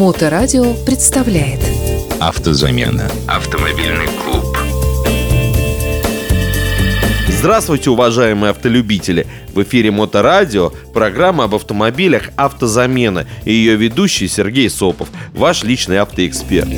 Моторадио представляет Автозамена. Автомобильный клуб. Здравствуйте, уважаемые автолюбители! В эфире Моторадио, программа об автомобилях «Автозамена» и ее ведущий Сергей Сопов, ваш личный автоэксперт.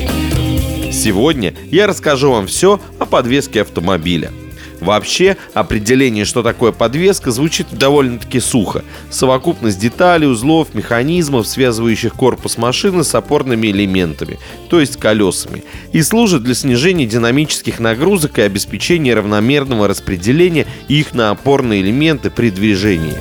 Сегодня я расскажу вам все о подвеске автомобиля – Вообще, определение, что такое подвеска, звучит довольно-таки сухо. Совокупность деталей, узлов, механизмов, связывающих корпус машины с опорными элементами, то есть колесами, и служит для снижения динамических нагрузок и обеспечения равномерного распределения их на опорные элементы при движении.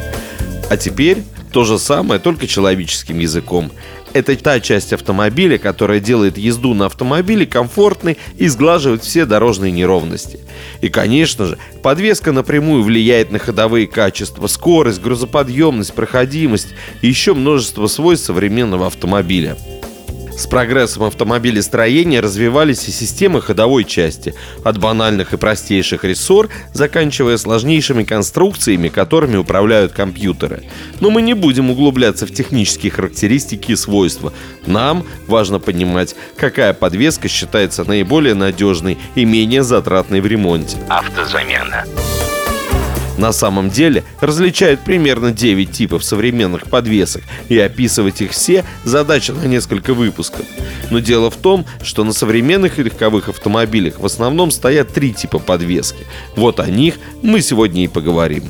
А теперь то же самое, только человеческим языком. Это та часть автомобиля, которая делает езду на автомобиле комфортной и сглаживает все дорожные неровности. И, конечно же, подвеска напрямую влияет на ходовые качества, скорость, грузоподъемность, проходимость и еще множество свойств современного автомобиля. С прогрессом автомобилестроения развивались и системы ходовой части, от банальных и простейших рессор, заканчивая сложнейшими конструкциями, которыми управляют компьютеры. Но мы не будем углубляться в технические характеристики и свойства. Нам важно понимать, какая подвеска считается наиболее надежной и менее затратной в ремонте. Автозамена. На самом деле различают примерно 9 типов современных подвесок, и описывать их все – задача на несколько выпусков. Но дело в том, что на современных легковых автомобилях в основном стоят три типа подвески. Вот о них мы сегодня и поговорим.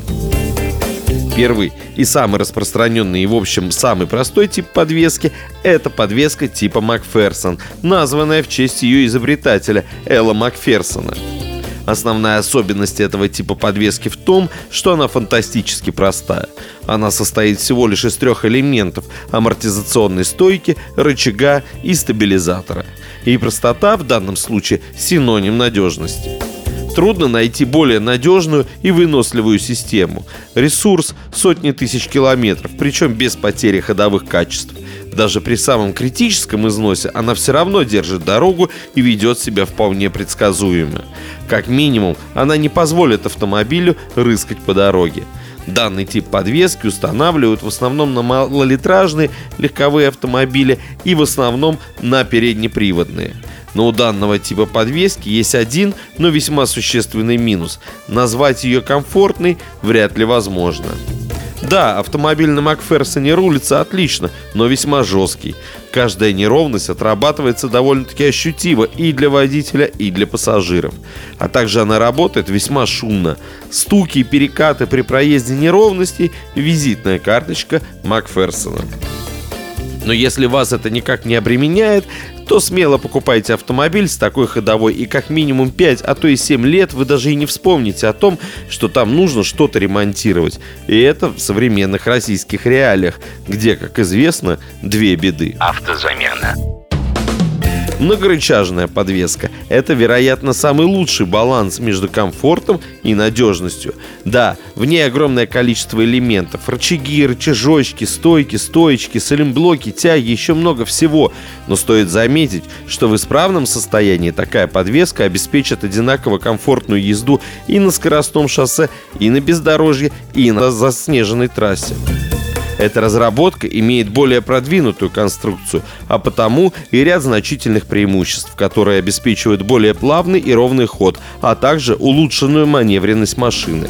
Первый и самый распространенный и, в общем, самый простой тип подвески – это подвеска типа Макферсон, названная в честь ее изобретателя Элла Макферсона – Основная особенность этого типа подвески в том, что она фантастически простая. Она состоит всего лишь из трех элементов – амортизационной стойки, рычага и стабилизатора. И простота в данном случае – синоним надежности. Трудно найти более надежную и выносливую систему. Ресурс – сотни тысяч километров, причем без потери ходовых качеств. Даже при самом критическом износе она все равно держит дорогу и ведет себя вполне предсказуемо. Как минимум, она не позволит автомобилю рыскать по дороге. Данный тип подвески устанавливают в основном на малолитражные легковые автомобили и в основном на переднеприводные. Но у данного типа подвески есть один, но весьма существенный минус. Назвать ее комфортной вряд ли возможно. Да, автомобиль на Макферсоне рулится отлично, но весьма жесткий. Каждая неровность отрабатывается довольно-таки ощутимо и для водителя, и для пассажиров. А также она работает весьма шумно. Стуки и перекаты при проезде неровностей – визитная карточка Макферсона. Но если вас это никак не обременяет, то смело покупайте автомобиль с такой ходовой и как минимум 5, а то и 7 лет вы даже и не вспомните о том, что там нужно что-то ремонтировать. И это в современных российских реалиях, где, как известно, две беды. Автозамена. Многорычажная подвеска – это, вероятно, самый лучший баланс между комфортом и надежностью. Да, в ней огромное количество элементов – рычаги, рычажочки, стойки, стоечки, салимблоки, тяги, еще много всего. Но стоит заметить, что в исправном состоянии такая подвеска обеспечит одинаково комфортную езду и на скоростном шоссе, и на бездорожье, и на заснеженной трассе. Эта разработка имеет более продвинутую конструкцию, а потому и ряд значительных преимуществ, которые обеспечивают более плавный и ровный ход, а также улучшенную маневренность машины.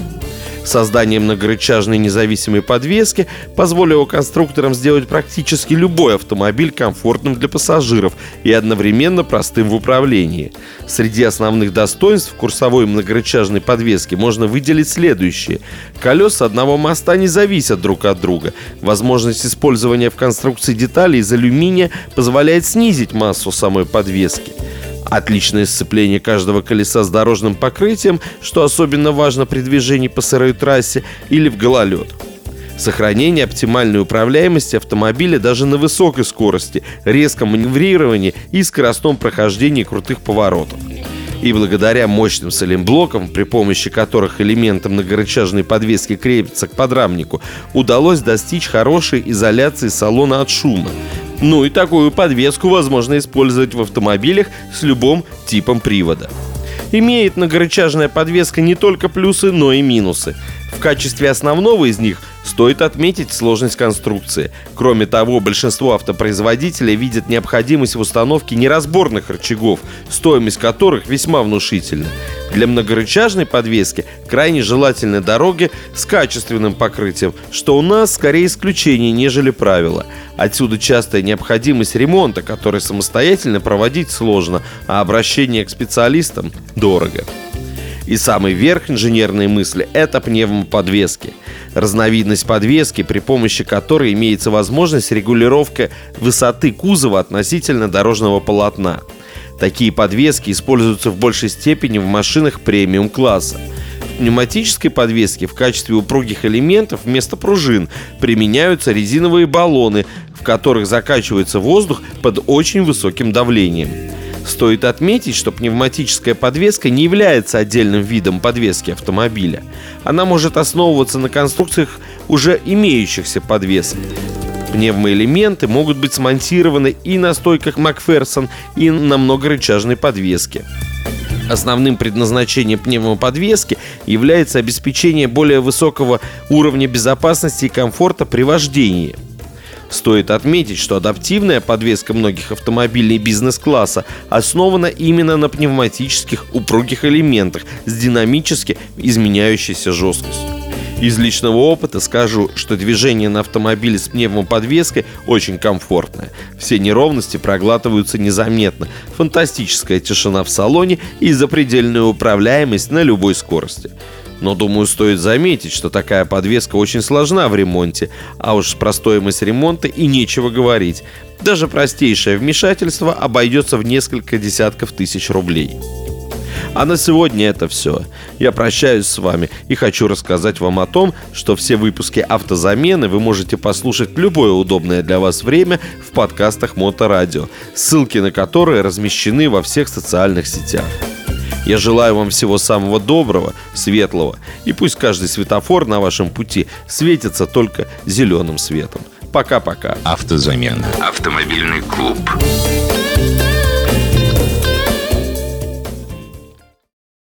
Создание многорычажной независимой подвески позволило конструкторам сделать практически любой автомобиль комфортным для пассажиров и одновременно простым в управлении. Среди основных достоинств курсовой многорычажной подвески можно выделить следующие. Колеса одного моста не зависят друг от друга. Возможность использования в конструкции деталей из алюминия позволяет снизить массу самой подвески. Отличное сцепление каждого колеса с дорожным покрытием, что особенно важно при движении по сырой трассе или в гололед. Сохранение оптимальной управляемости автомобиля даже на высокой скорости, резком маневрировании и скоростном прохождении крутых поворотов. И благодаря мощным салимблокам, при помощи которых элементы многорычажной подвески крепятся к подрамнику, удалось достичь хорошей изоляции салона от шума. Ну и такую подвеску возможно использовать в автомобилях с любым типом привода. Имеет многорычажная подвеска не только плюсы, но и минусы. В качестве основного из них стоит отметить сложность конструкции. Кроме того, большинство автопроизводителей видят необходимость в установке неразборных рычагов, стоимость которых весьма внушительна. Для многорычажной подвески крайне желательны дороги с качественным покрытием, что у нас скорее исключение, нежели правило. Отсюда частая необходимость ремонта, который самостоятельно проводить сложно, а обращение к специалистам дорого. И самый верх инженерной мысли – это пневмоподвески. Разновидность подвески, при помощи которой имеется возможность регулировка высоты кузова относительно дорожного полотна. Такие подвески используются в большей степени в машинах премиум-класса. В пневматической подвеске в качестве упругих элементов вместо пружин применяются резиновые баллоны, в которых закачивается воздух под очень высоким давлением. Стоит отметить, что пневматическая подвеска не является отдельным видом подвески автомобиля. Она может основываться на конструкциях уже имеющихся подвесок. Пневмоэлементы могут быть смонтированы и на стойках Макферсон, и на многорычажной подвеске. Основным предназначением пневмоподвески является обеспечение более высокого уровня безопасности и комфорта при вождении – Стоит отметить, что адаптивная подвеска многих автомобилей бизнес-класса основана именно на пневматических упругих элементах с динамически изменяющейся жесткостью. Из личного опыта скажу, что движение на автомобиле с пневмоподвеской очень комфортное. Все неровности проглатываются незаметно. Фантастическая тишина в салоне и запредельная управляемость на любой скорости. Но, думаю, стоит заметить, что такая подвеска очень сложна в ремонте, а уж про стоимость ремонта и нечего говорить. Даже простейшее вмешательство обойдется в несколько десятков тысяч рублей. А на сегодня это все. Я прощаюсь с вами и хочу рассказать вам о том, что все выпуски автозамены вы можете послушать в любое удобное для вас время в подкастах Моторадио, ссылки на которые размещены во всех социальных сетях. Я желаю вам всего самого доброго, светлого, и пусть каждый светофор на вашем пути светится только зеленым светом. Пока-пока. Автозамена. Автомобильный клуб.